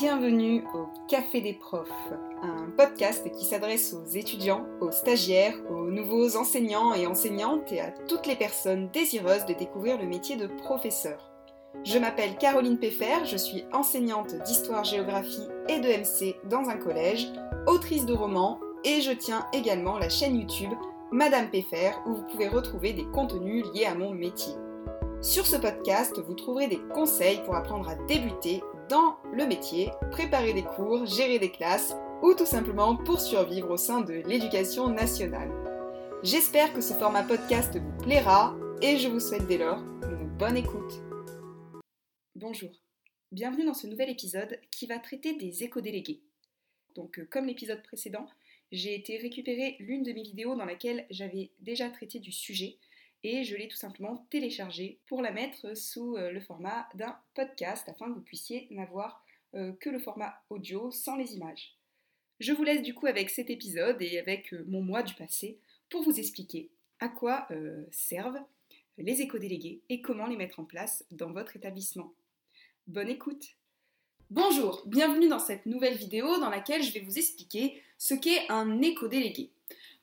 Bienvenue au Café des profs, un podcast qui s'adresse aux étudiants, aux stagiaires, aux nouveaux enseignants et enseignantes et à toutes les personnes désireuses de découvrir le métier de professeur. Je m'appelle Caroline Peffer, je suis enseignante d'histoire-géographie et de MC dans un collège, autrice de romans et je tiens également la chaîne YouTube Madame Peffer où vous pouvez retrouver des contenus liés à mon métier. Sur ce podcast, vous trouverez des conseils pour apprendre à débuter dans le métier, préparer des cours, gérer des classes ou tout simplement pour survivre au sein de l'éducation nationale. J'espère que ce format podcast vous plaira et je vous souhaite dès lors une bonne écoute. Bonjour, bienvenue dans ce nouvel épisode qui va traiter des éco-délégués. Donc euh, comme l'épisode précédent, j'ai été récupérer l'une de mes vidéos dans laquelle j'avais déjà traité du sujet et je l'ai tout simplement téléchargée pour la mettre sous euh, le format d'un podcast afin que vous puissiez n'avoir euh, que le format audio sans les images. Je vous laisse du coup avec cet épisode et avec euh, mon moi du passé pour vous expliquer à quoi servent les éco-délégués et comment les mettre en place dans votre établissement. Bonne écoute Bonjour, bienvenue dans cette nouvelle vidéo dans laquelle je vais vous expliquer ce qu'est un éco-délégué.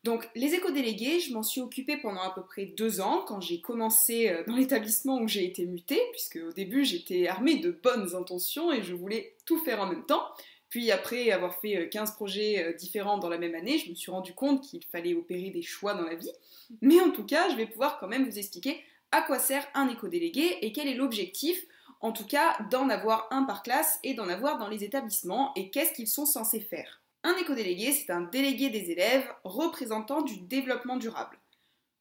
Donc les éco-délégués, je m'en suis occupée pendant à peu près deux ans quand j'ai commencé euh, dans l'établissement où j'ai été mutée, puisque au début j'étais armée de bonnes intentions et je voulais tout faire en même temps. Puis après avoir fait 15 euh, projets euh, différents dans la même année, je me suis rendu compte qu'il fallait opérer des choix dans la vie. Mais en tout cas, je vais pouvoir quand même vous expliquer à quoi sert un éco-délégué et quel est l'objectif, en tout cas, d'en avoir un par classe et d'en avoir dans les établissements et qu'est-ce qu'ils sont censés faire. Un éco-délégué, c'est un délégué des élèves représentant du développement durable.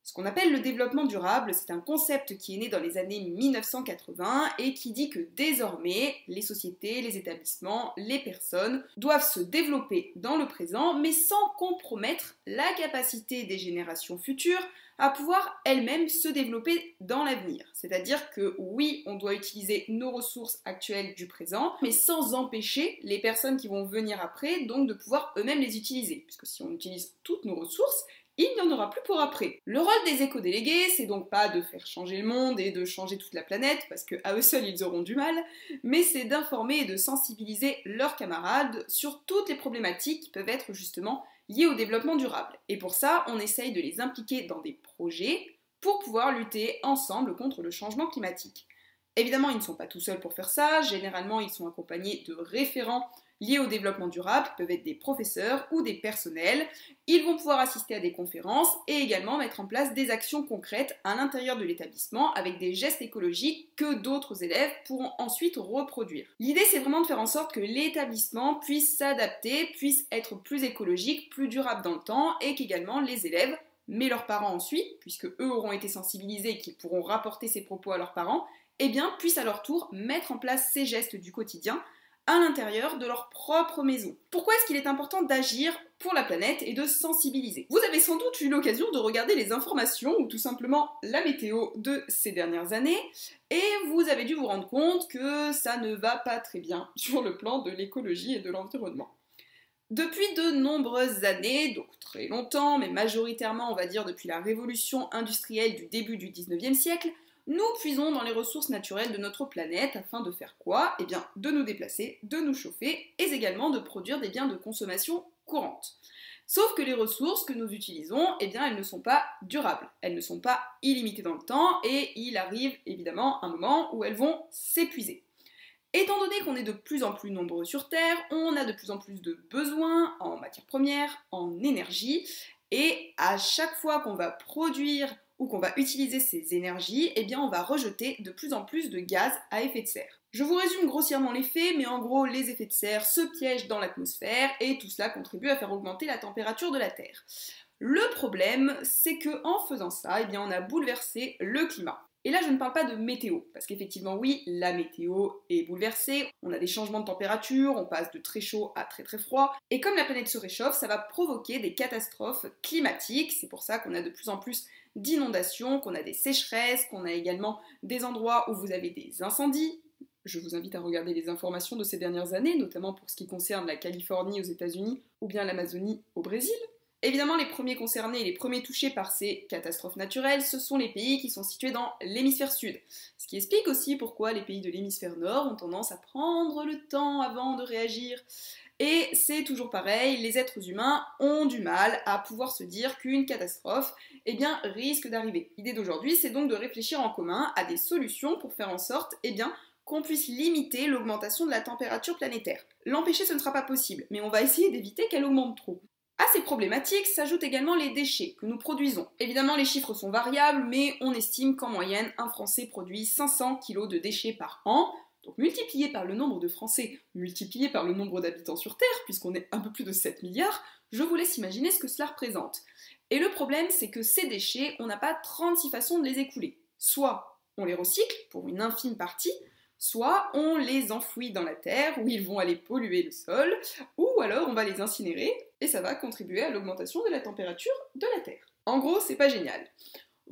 Ce qu'on appelle le développement durable, c'est un concept qui est né dans les années 1980 et qui dit que désormais, les sociétés, les établissements, les personnes doivent se développer dans le présent, mais sans compromettre la capacité des générations futures à pouvoir elles-mêmes se développer dans l'avenir. C'est-à-dire que oui, on doit utiliser nos ressources actuelles du présent, mais sans empêcher les personnes qui vont venir après donc de pouvoir eux-mêmes les utiliser. Puisque si on utilise toutes nos ressources, il n'y en aura plus pour après. Le rôle des éco-délégués, c'est donc pas de faire changer le monde et de changer toute la planète, parce qu'à eux seuls ils auront du mal, mais c'est d'informer et de sensibiliser leurs camarades sur toutes les problématiques qui peuvent être justement liées au développement durable. Et pour ça, on essaye de les impliquer dans des projets pour pouvoir lutter ensemble contre le changement climatique. Évidemment, ils ne sont pas tout seuls pour faire ça, généralement ils sont accompagnés de référents liés au développement durable, peuvent être des professeurs ou des personnels. Ils vont pouvoir assister à des conférences et également mettre en place des actions concrètes à l'intérieur de l'établissement avec des gestes écologiques que d'autres élèves pourront ensuite reproduire. L'idée c'est vraiment de faire en sorte que l'établissement puisse s'adapter, puisse être plus écologique, plus durable dans le temps et qu'également les élèves mais leurs parents ensuite, puisque eux auront été sensibilisés et qu'ils pourront rapporter ces propos à leurs parents, eh bien, puissent à leur tour mettre en place ces gestes du quotidien à l'intérieur de leur propre maison. Pourquoi est-ce qu'il est important d'agir pour la planète et de sensibiliser? Vous avez sans doute eu l'occasion de regarder les informations ou tout simplement la météo de ces dernières années et vous avez dû vous rendre compte que ça ne va pas très bien sur le plan de l'écologie et de l'environnement. Depuis de nombreuses années, donc très longtemps, mais majoritairement on va dire depuis la révolution industrielle du début du 19e siècle, nous puisons dans les ressources naturelles de notre planète afin de faire quoi? Eh bien, de nous déplacer, de nous chauffer et également de produire des biens de consommation courante. Sauf que les ressources que nous utilisons, eh bien, elles ne sont pas durables, elles ne sont pas illimitées dans le temps et il arrive évidemment un moment où elles vont s'épuiser. Étant donné qu'on est de plus en plus nombreux sur Terre, on a de plus en plus de besoins en matières premières, en énergie, et à chaque fois qu'on va produire ou qu'on va utiliser ces énergies, eh bien on va rejeter de plus en plus de gaz à effet de serre. Je vous résume grossièrement les faits, mais en gros, les effets de serre se piègent dans l'atmosphère et tout cela contribue à faire augmenter la température de la Terre. Le problème, c'est que en faisant ça, eh on a bouleversé le climat. Et là, je ne parle pas de météo, parce qu'effectivement, oui, la météo est bouleversée, on a des changements de température, on passe de très chaud à très très froid, et comme la planète se réchauffe, ça va provoquer des catastrophes climatiques, c'est pour ça qu'on a de plus en plus d'inondations, qu'on a des sécheresses, qu'on a également des endroits où vous avez des incendies. Je vous invite à regarder les informations de ces dernières années, notamment pour ce qui concerne la Californie aux États-Unis ou bien l'Amazonie au Brésil. Évidemment, les premiers concernés et les premiers touchés par ces catastrophes naturelles, ce sont les pays qui sont situés dans l'hémisphère sud. Ce qui explique aussi pourquoi les pays de l'hémisphère nord ont tendance à prendre le temps avant de réagir. Et c'est toujours pareil, les êtres humains ont du mal à pouvoir se dire qu'une catastrophe eh bien, risque d'arriver. L'idée d'aujourd'hui, c'est donc de réfléchir en commun à des solutions pour faire en sorte eh qu'on puisse limiter l'augmentation de la température planétaire. L'empêcher, ce ne sera pas possible, mais on va essayer d'éviter qu'elle augmente trop. À ces problématiques s'ajoutent également les déchets que nous produisons. Évidemment, les chiffres sont variables, mais on estime qu'en moyenne, un Français produit 500 kg de déchets par an. Donc multiplié par le nombre de Français, multiplié par le nombre d'habitants sur Terre, puisqu'on est un peu plus de 7 milliards, je vous laisse imaginer ce que cela représente. Et le problème, c'est que ces déchets, on n'a pas 36 façons de les écouler. Soit on les recycle pour une infime partie, soit on les enfouit dans la terre où ils vont aller polluer le sol, ou alors on va les incinérer et ça va contribuer à l'augmentation de la température de la terre. En gros, c'est pas génial.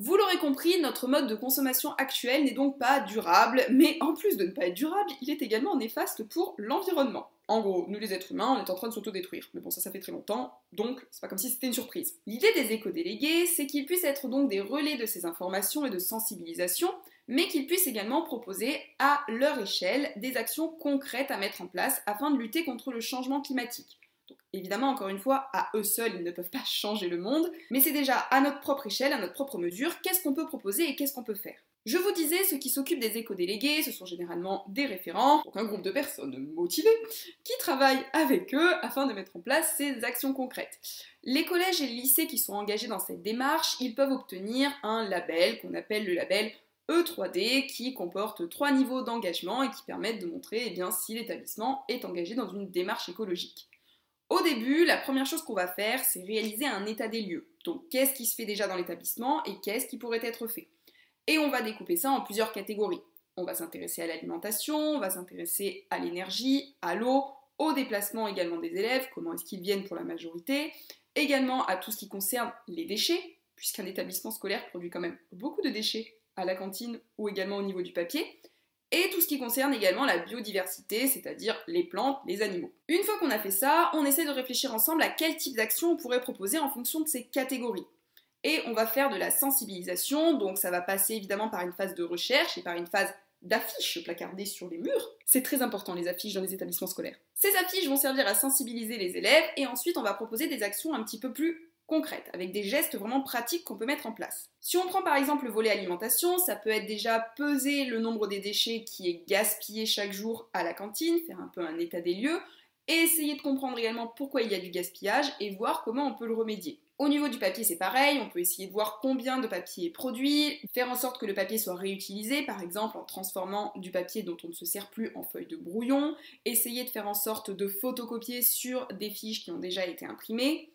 Vous l'aurez compris, notre mode de consommation actuel n'est donc pas durable, mais en plus de ne pas être durable, il est également néfaste pour l'environnement. En gros, nous les êtres humains, on est en train de s'autodétruire. Mais bon, ça, ça fait très longtemps, donc c'est pas comme si c'était une surprise. L'idée des éco-délégués, c'est qu'ils puissent être donc des relais de ces informations et de sensibilisation, mais qu'ils puissent également proposer à leur échelle des actions concrètes à mettre en place afin de lutter contre le changement climatique. Évidemment, encore une fois, à eux seuls, ils ne peuvent pas changer le monde, mais c'est déjà à notre propre échelle, à notre propre mesure, qu'est-ce qu'on peut proposer et qu'est-ce qu'on peut faire. Je vous disais, ceux qui s'occupent des éco-délégués, ce sont généralement des référents, donc un groupe de personnes motivées, qui travaillent avec eux afin de mettre en place ces actions concrètes. Les collèges et les lycées qui sont engagés dans cette démarche, ils peuvent obtenir un label qu'on appelle le label E3D qui comporte trois niveaux d'engagement et qui permettent de montrer eh si l'établissement est engagé dans une démarche écologique. Au début, la première chose qu'on va faire, c'est réaliser un état des lieux. Donc, qu'est-ce qui se fait déjà dans l'établissement et qu'est-ce qui pourrait être fait? Et on va découper ça en plusieurs catégories. On va s'intéresser à l'alimentation, on va s'intéresser à l'énergie, à l'eau, au déplacement également des élèves, comment est-ce qu'ils viennent pour la majorité, également à tout ce qui concerne les déchets, puisqu'un établissement scolaire produit quand même beaucoup de déchets à la cantine ou également au niveau du papier, et tout ce qui concerne également la biodiversité, c'est-à-dire les plantes, les animaux. Une fois qu'on a fait ça, on essaie de réfléchir ensemble à quel type d'action on pourrait proposer en fonction de ces catégories. Et on va faire de la sensibilisation, donc ça va passer évidemment par une phase de recherche et par une phase d'affiches placardées sur les murs. C'est très important les affiches dans les établissements scolaires. Ces affiches vont servir à sensibiliser les élèves et ensuite on va proposer des actions un petit peu plus concrètes, avec des gestes vraiment pratiques qu'on peut mettre en place. Si on prend par exemple le volet alimentation, ça peut être déjà peser le nombre des déchets qui est gaspillé chaque jour à la cantine, faire un peu un état des lieux, et essayer de comprendre également pourquoi il y a du gaspillage et voir comment on peut le remédier. Au niveau du papier, c'est pareil, on peut essayer de voir combien de papier est produit, faire en sorte que le papier soit réutilisé, par exemple en transformant du papier dont on ne se sert plus en feuille de brouillon, essayer de faire en sorte de photocopier sur des fiches qui ont déjà été imprimées,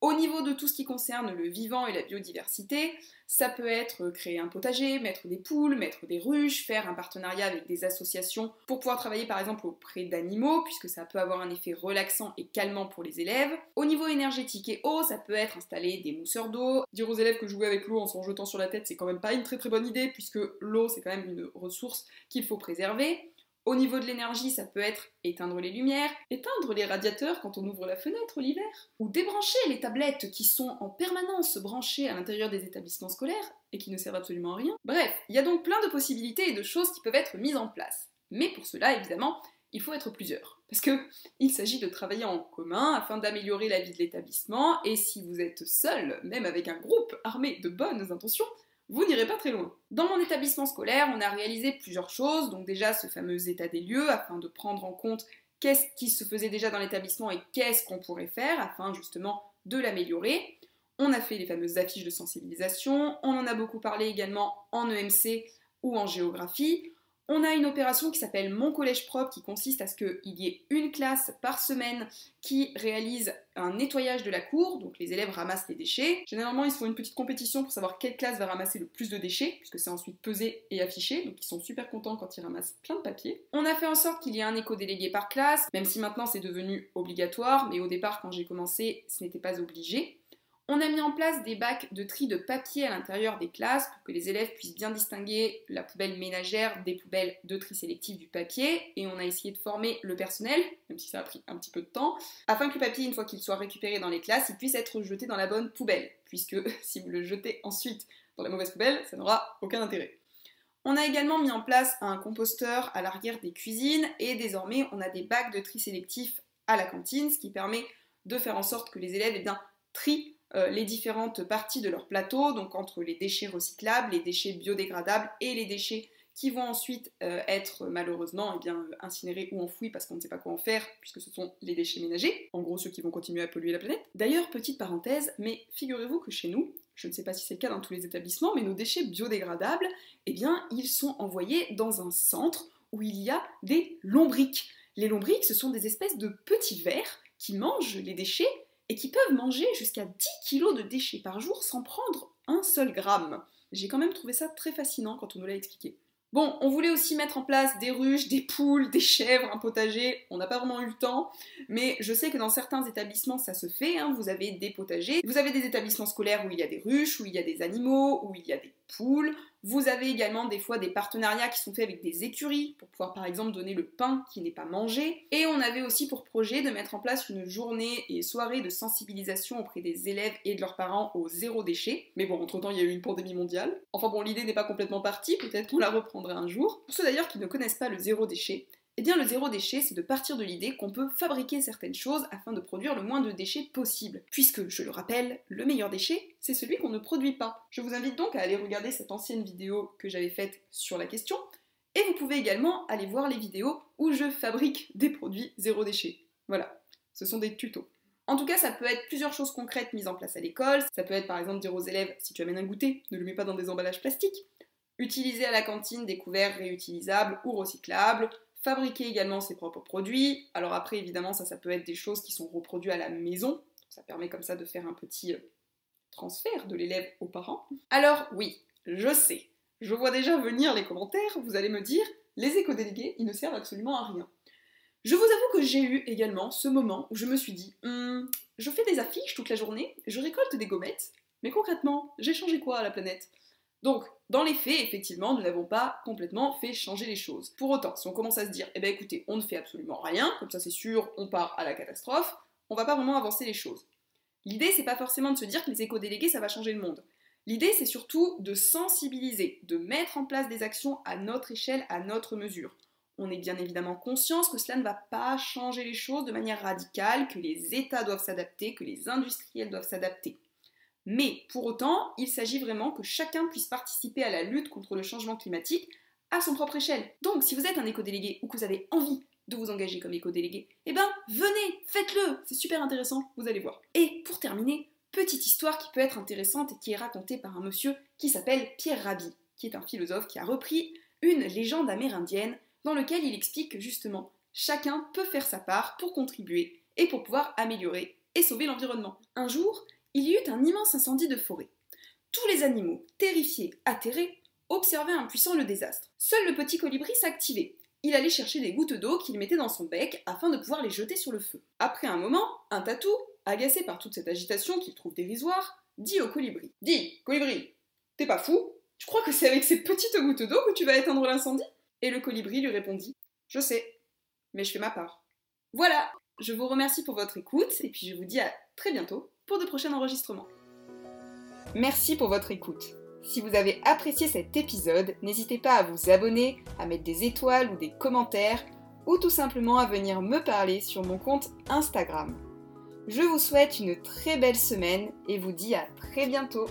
au niveau de tout ce qui concerne le vivant et la biodiversité, ça peut être créer un potager, mettre des poules, mettre des ruches, faire un partenariat avec des associations pour pouvoir travailler par exemple auprès d'animaux, puisque ça peut avoir un effet relaxant et calmant pour les élèves. Au niveau énergétique et eau, ça peut être installer des mousseurs d'eau. Dire aux élèves que jouer avec l'eau en s'en jetant sur la tête, c'est quand même pas une très très bonne idée, puisque l'eau c'est quand même une ressource qu'il faut préserver. Au niveau de l'énergie, ça peut être éteindre les lumières, éteindre les radiateurs quand on ouvre la fenêtre l'hiver, ou débrancher les tablettes qui sont en permanence branchées à l'intérieur des établissements scolaires et qui ne servent absolument à rien. Bref, il y a donc plein de possibilités et de choses qui peuvent être mises en place. Mais pour cela, évidemment, il faut être plusieurs. Parce que il s'agit de travailler en commun afin d'améliorer la vie de l'établissement, et si vous êtes seul, même avec un groupe armé de bonnes intentions, vous n'irez pas très loin. Dans mon établissement scolaire, on a réalisé plusieurs choses, donc déjà ce fameux état des lieux, afin de prendre en compte qu'est-ce qui se faisait déjà dans l'établissement et qu'est-ce qu'on pourrait faire, afin justement de l'améliorer. On a fait les fameuses affiches de sensibilisation, on en a beaucoup parlé également en EMC ou en géographie. On a une opération qui s'appelle Mon Collège Propre qui consiste à ce qu'il y ait une classe par semaine qui réalise un nettoyage de la cour, donc les élèves ramassent les déchets. Généralement, ils font une petite compétition pour savoir quelle classe va ramasser le plus de déchets, puisque c'est ensuite pesé et affiché, donc ils sont super contents quand ils ramassent plein de papier. On a fait en sorte qu'il y ait un éco-délégué par classe, même si maintenant c'est devenu obligatoire, mais au départ, quand j'ai commencé, ce n'était pas obligé. On a mis en place des bacs de tri de papier à l'intérieur des classes pour que les élèves puissent bien distinguer la poubelle ménagère des poubelles de tri sélectif du papier. Et on a essayé de former le personnel, même si ça a pris un petit peu de temps, afin que le papier, une fois qu'il soit récupéré dans les classes, il puisse être jeté dans la bonne poubelle. Puisque si vous le jetez ensuite dans la mauvaise poubelle, ça n'aura aucun intérêt. On a également mis en place un composteur à l'arrière des cuisines et désormais on a des bacs de tri sélectif à la cantine, ce qui permet de faire en sorte que les élèves eh bien, trient euh, les différentes parties de leur plateau, donc entre les déchets recyclables, les déchets biodégradables et les déchets qui vont ensuite euh, être malheureusement eh bien, incinérés ou enfouis parce qu'on ne sait pas quoi en faire, puisque ce sont les déchets ménagers, en gros ceux qui vont continuer à polluer la planète. D'ailleurs, petite parenthèse, mais figurez-vous que chez nous, je ne sais pas si c'est le cas dans tous les établissements, mais nos déchets biodégradables, eh bien, ils sont envoyés dans un centre où il y a des lombriques. Les lombriques, ce sont des espèces de petits vers qui mangent les déchets et qui peuvent manger jusqu'à 10 kg de déchets par jour sans prendre un seul gramme. J'ai quand même trouvé ça très fascinant quand on nous l'a expliqué. Bon, on voulait aussi mettre en place des ruches, des poules, des chèvres, un potager. On n'a pas vraiment eu le temps, mais je sais que dans certains établissements ça se fait. Hein. Vous avez des potagers, vous avez des établissements scolaires où il y a des ruches, où il y a des animaux, où il y a des Vous avez également des fois des partenariats qui sont faits avec des écuries pour pouvoir par exemple donner le pain qui n'est pas mangé. Et on avait aussi pour projet de mettre en place une journée et soirée de sensibilisation auprès des élèves et de leurs parents au zéro déchet. Mais bon, entre-temps, il y a eu une pandémie mondiale. Enfin bon, l'idée n'est pas complètement partie, peut-être qu'on la reprendra un jour. Pour ceux d'ailleurs qui ne connaissent pas le zéro déchet, eh bien, le zéro déchet, c'est de partir de l'idée qu'on peut fabriquer certaines choses afin de produire le moins de déchets possible. Puisque, je le rappelle, le meilleur déchet, c'est celui qu'on ne produit pas. Je vous invite donc à aller regarder cette ancienne vidéo que j'avais faite sur la question, et vous pouvez également aller voir les vidéos où je fabrique des produits zéro déchet. Voilà, ce sont des tutos. En tout cas, ça peut être plusieurs choses concrètes mises en place à l'école. Ça peut être par exemple dire aux élèves, si tu amènes un goûter, ne le mets pas dans des emballages plastiques. Utiliser à la cantine des couverts réutilisables ou recyclables, fabriquer également ses propres produits. Alors après, évidemment, ça, ça peut être des choses qui sont reproduites à la maison. Ça permet comme ça de faire un petit euh, transfert de l'élève aux parents. Alors oui, je sais, je vois déjà venir les commentaires, vous allez me dire, les éco-délégués, ils ne servent absolument à rien. Je vous avoue que j'ai eu également ce moment où je me suis dit, hum, je fais des affiches toute la journée, je récolte des gommettes, mais concrètement, j'ai changé quoi à la planète? Donc, dans les faits, effectivement, nous n'avons pas complètement fait changer les choses. Pour autant, si on commence à se dire, eh ben écoutez, on ne fait absolument rien, comme ça c'est sûr, on part à la catastrophe, on va pas vraiment avancer les choses. L'idée, c'est pas forcément de se dire que les éco-délégués, ça va changer le monde. L'idée, c'est surtout de sensibiliser, de mettre en place des actions à notre échelle, à notre mesure. On est bien évidemment conscient que cela ne va pas changer les choses de manière radicale, que les États doivent s'adapter, que les industriels doivent s'adapter. Mais pour autant, il s'agit vraiment que chacun puisse participer à la lutte contre le changement climatique à son propre échelle. Donc, si vous êtes un éco-délégué ou que vous avez envie de vous engager comme éco-délégué, eh ben, venez, faites-le, c'est super intéressant, vous allez voir. Et pour terminer, petite histoire qui peut être intéressante et qui est racontée par un monsieur qui s'appelle Pierre Rabhi, qui est un philosophe qui a repris une légende amérindienne dans lequel il explique que justement, chacun peut faire sa part pour contribuer et pour pouvoir améliorer et sauver l'environnement. Un jour, il y eut un immense incendie de forêt. Tous les animaux, terrifiés, atterrés, observaient impuissants le désastre. Seul le petit colibri s'activait. Il allait chercher des gouttes d'eau qu'il mettait dans son bec afin de pouvoir les jeter sur le feu. Après un moment, un tatou, agacé par toute cette agitation qu'il trouve dérisoire, dit au colibri Dis, colibri, t'es pas fou? Tu crois que c'est avec ces petites gouttes d'eau que tu vas éteindre l'incendie? Et le colibri lui répondit Je sais, mais je fais ma part. Voilà, je vous remercie pour votre écoute et puis je vous dis à très bientôt pour de prochains enregistrements. Merci pour votre écoute. Si vous avez apprécié cet épisode, n'hésitez pas à vous abonner, à mettre des étoiles ou des commentaires, ou tout simplement à venir me parler sur mon compte Instagram. Je vous souhaite une très belle semaine et vous dis à très bientôt